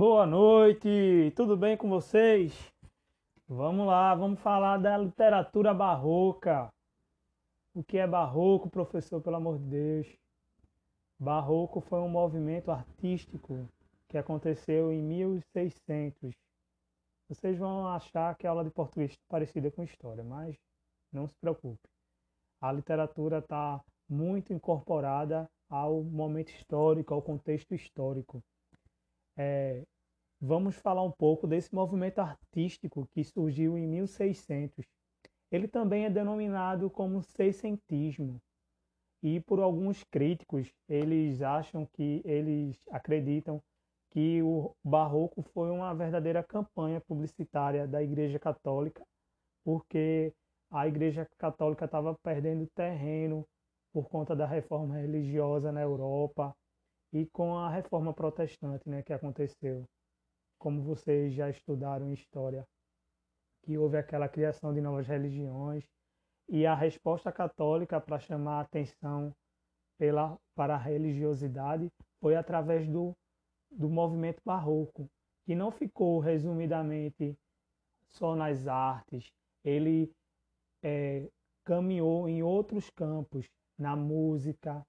Boa noite, tudo bem com vocês? Vamos lá, vamos falar da literatura barroca. O que é barroco, professor, pelo amor de Deus? Barroco foi um movimento artístico que aconteceu em 1600. Vocês vão achar que a aula de português é parecida com história, mas não se preocupe. A literatura está muito incorporada ao momento histórico, ao contexto histórico. É, vamos falar um pouco desse movimento artístico que surgiu em 1600. Ele também é denominado como seiscentismo. E por alguns críticos, eles acham que eles acreditam que o barroco foi uma verdadeira campanha publicitária da Igreja Católica, porque a Igreja Católica estava perdendo terreno por conta da reforma religiosa na Europa e com a reforma protestante né, que aconteceu. Como vocês já estudaram história, que houve aquela criação de novas religiões e a resposta católica para chamar a atenção pela, para a religiosidade foi através do, do movimento barroco, que não ficou resumidamente só nas artes, ele é, caminhou em outros campos, na música,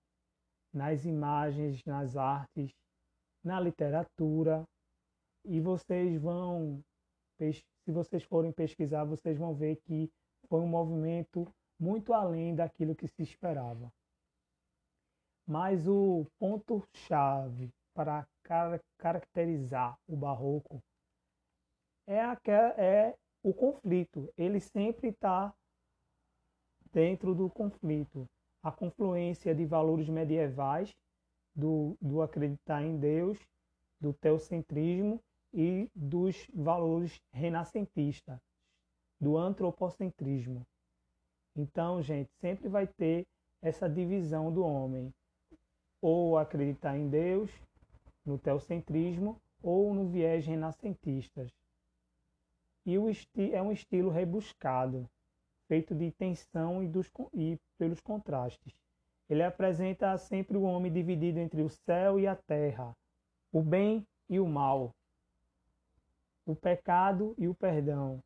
nas imagens, nas artes, na literatura. E vocês vão, se vocês forem pesquisar, vocês vão ver que foi um movimento muito além daquilo que se esperava. Mas o ponto-chave para caracterizar o barroco é, é o conflito. Ele sempre está dentro do conflito a confluência de valores medievais, do, do acreditar em Deus, do teocentrismo e dos valores renascentistas, do antropocentrismo. Então, gente, sempre vai ter essa divisão do homem, ou acreditar em Deus, no teocentrismo, ou no viés renascentista. E o é um estilo rebuscado, feito de tensão e, dos, e pelos contrastes. Ele apresenta sempre o homem dividido entre o céu e a terra, o bem e o mal, o pecado e o perdão.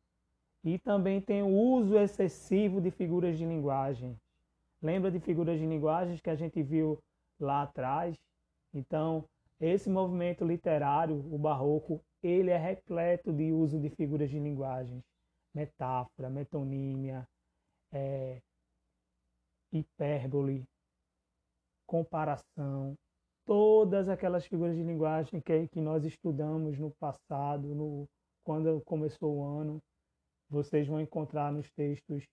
E também tem o uso excessivo de figuras de linguagem. Lembra de figuras de linguagem que a gente viu lá atrás? Então, esse movimento literário, o barroco, ele é repleto de uso de figuras de linguagem, metáfora, metonímia, é, hipérbole, comparação, todas aquelas figuras de linguagem que, que nós estudamos no passado, no, quando começou o ano, vocês vão encontrar nos textos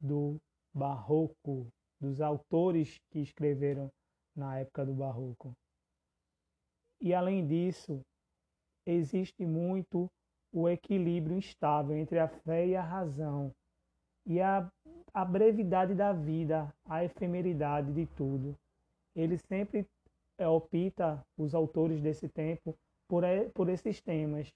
do Barroco, dos autores que escreveram na época do Barroco. E além disso, existe muito o equilíbrio instável entre a fé e a razão, e a, a brevidade da vida, a efemeridade de tudo. Ele sempre opta, os autores desse tempo, por, por esses temas.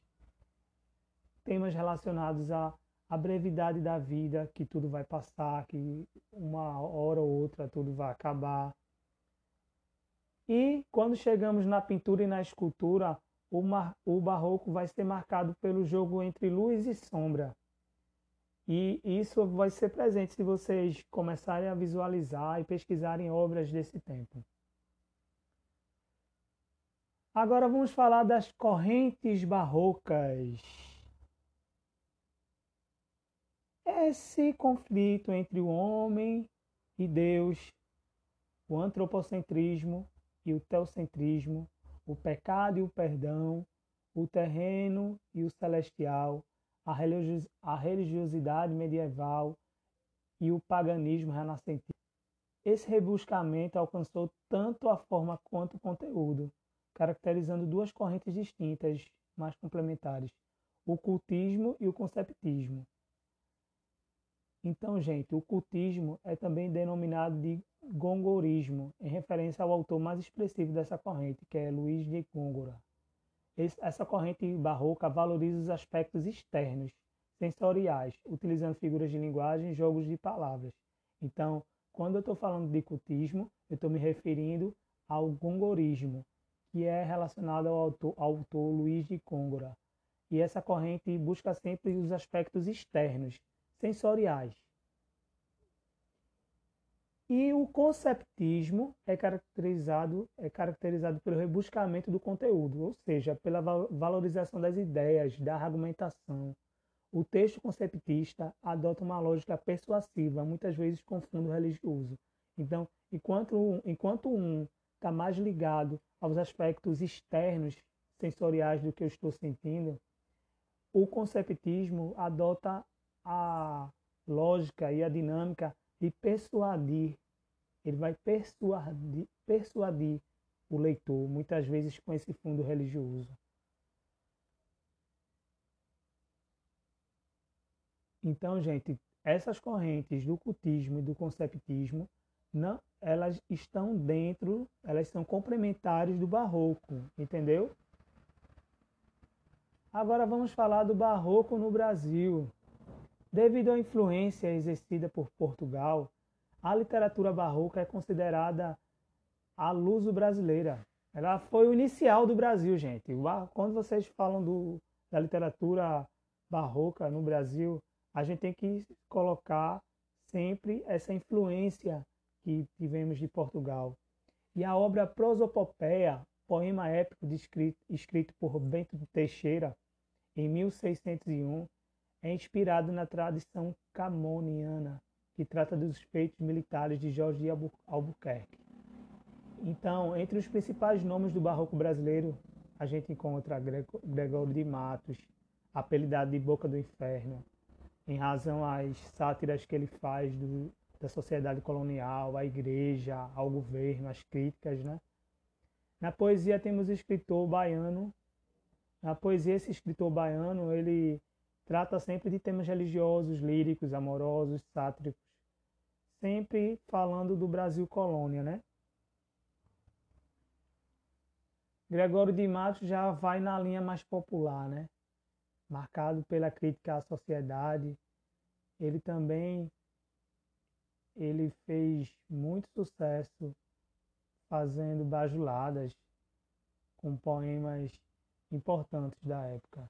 Temas relacionados à, à brevidade da vida, que tudo vai passar, que uma hora ou outra tudo vai acabar. E quando chegamos na pintura e na escultura, o, mar, o barroco vai ser marcado pelo jogo entre luz e sombra. E isso vai ser presente se vocês começarem a visualizar e pesquisarem obras desse tempo. Agora vamos falar das correntes barrocas. Esse conflito entre o homem e Deus, o antropocentrismo e o teocentrismo, o pecado e o perdão, o terreno e o celestial, a religiosidade medieval e o paganismo renascentista. Esse rebuscamento alcançou tanto a forma quanto o conteúdo, caracterizando duas correntes distintas, mas complementares, o cultismo e o conceptismo. Então, gente, o cultismo é também denominado de gongorismo, em referência ao autor mais expressivo dessa corrente, que é Luiz de Góngora. Essa corrente barroca valoriza os aspectos externos, sensoriais, utilizando figuras de linguagem e jogos de palavras. Então, quando eu estou falando de cultismo, eu estou me referindo ao gongorismo, que é relacionada ao autor, ao autor Luiz de Côngora. E essa corrente busca sempre os aspectos externos, sensoriais. E o conceptismo é caracterizado, é caracterizado pelo rebuscamento do conteúdo, ou seja, pela valorização das ideias, da argumentação. O texto conceptista adota uma lógica persuasiva, muitas vezes com fundo religioso. Então, enquanto, enquanto um está mais ligado aos aspectos externos, sensoriais do que eu estou sentindo, o conceptismo adota a lógica e a dinâmica de persuadir. Ele vai persuadir, persuadir o leitor, muitas vezes com esse fundo religioso. Então, gente, essas correntes do cultismo e do conceptismo não, elas estão dentro, elas são complementares do barroco, entendeu? Agora vamos falar do barroco no Brasil. Devido à influência exercida por Portugal, a literatura barroca é considerada a luso brasileira. Ela foi o inicial do Brasil, gente. Quando vocês falam do, da literatura barroca no Brasil, a gente tem que colocar sempre essa influência que tivemos de Portugal. E a obra Prosopopeia, poema épico escrito, escrito por Bento Teixeira em 1601, é inspirado na tradição camoniana, que trata dos feitos militares de Jorge Albuquerque. Então, entre os principais nomes do barroco brasileiro, a gente encontra Gregório de Matos, apelidado de Boca do Inferno, em razão às sátiras que ele faz do, da sociedade colonial, à igreja, ao governo, às críticas, né? Na poesia temos o escritor baiano. Na poesia esse escritor baiano, ele trata sempre de temas religiosos, líricos, amorosos, sátíricos, sempre falando do Brasil colônia, né? Gregório de Matos já vai na linha mais popular, né? Marcado pela crítica à sociedade. Ele também ele fez muito sucesso fazendo bajuladas com poemas importantes da época.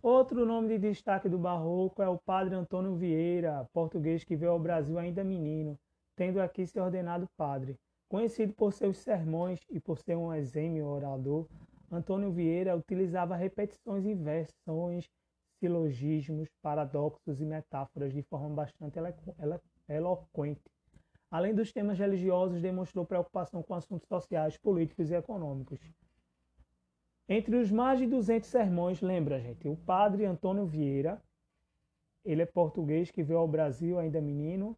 Outro nome de destaque do barroco é o padre Antônio Vieira, português que veio ao Brasil ainda menino, tendo aqui se ordenado padre. Conhecido por seus sermões e por ser um exímio orador, Antônio Vieira utilizava repetições e versões, silogismos, paradoxos e metáforas de forma bastante eloquente. Além dos temas religiosos, demonstrou preocupação com assuntos sociais, políticos e econômicos. Entre os mais de 200 sermões, lembra, gente, o padre Antônio Vieira, ele é português que veio ao Brasil ainda menino,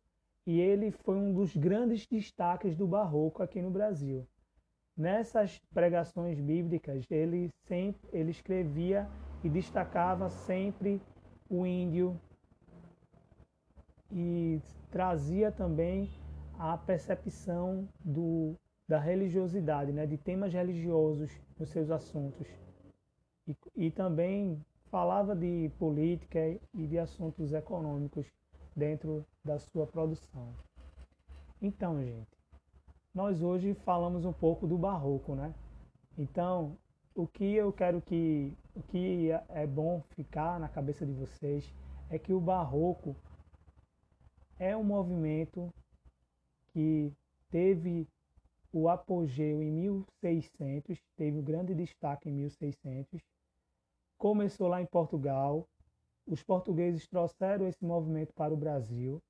e ele foi um dos grandes destaques do barroco aqui no Brasil. Nessas pregações bíblicas, ele sempre ele escrevia e destacava sempre o índio, e trazia também a percepção do, da religiosidade, né, de temas religiosos nos seus assuntos. E, e também falava de política e de assuntos econômicos dentro da sua produção. Então, gente, nós hoje falamos um pouco do barroco, né? Então, o que eu quero que o que é bom ficar na cabeça de vocês é que o barroco é um movimento que teve o apogeu em 1600, teve um grande destaque em 1600. Começou lá em Portugal. Os portugueses trouxeram esse movimento para o Brasil.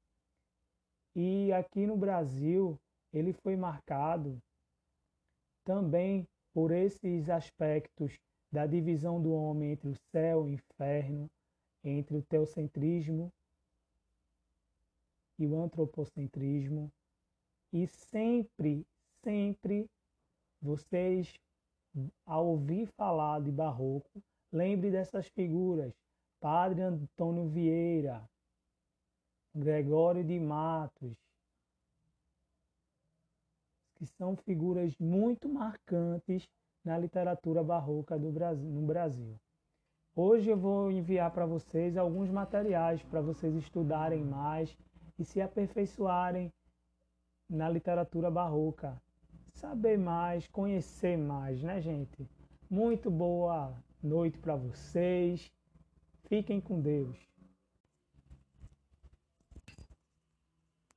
E aqui no Brasil, ele foi marcado também por esses aspectos da divisão do homem entre o céu e o inferno, entre o teocentrismo e o antropocentrismo. E sempre, sempre vocês, ao ouvir falar de barroco, lembre dessas figuras. Padre Antônio Vieira, Gregório de Matos, que são figuras muito marcantes na literatura barroca do Brasil, no Brasil. Hoje eu vou enviar para vocês alguns materiais para vocês estudarem mais e se aperfeiçoarem na literatura barroca. Saber mais, conhecer mais, né, gente? Muito boa noite para vocês. Fiquem com Deus.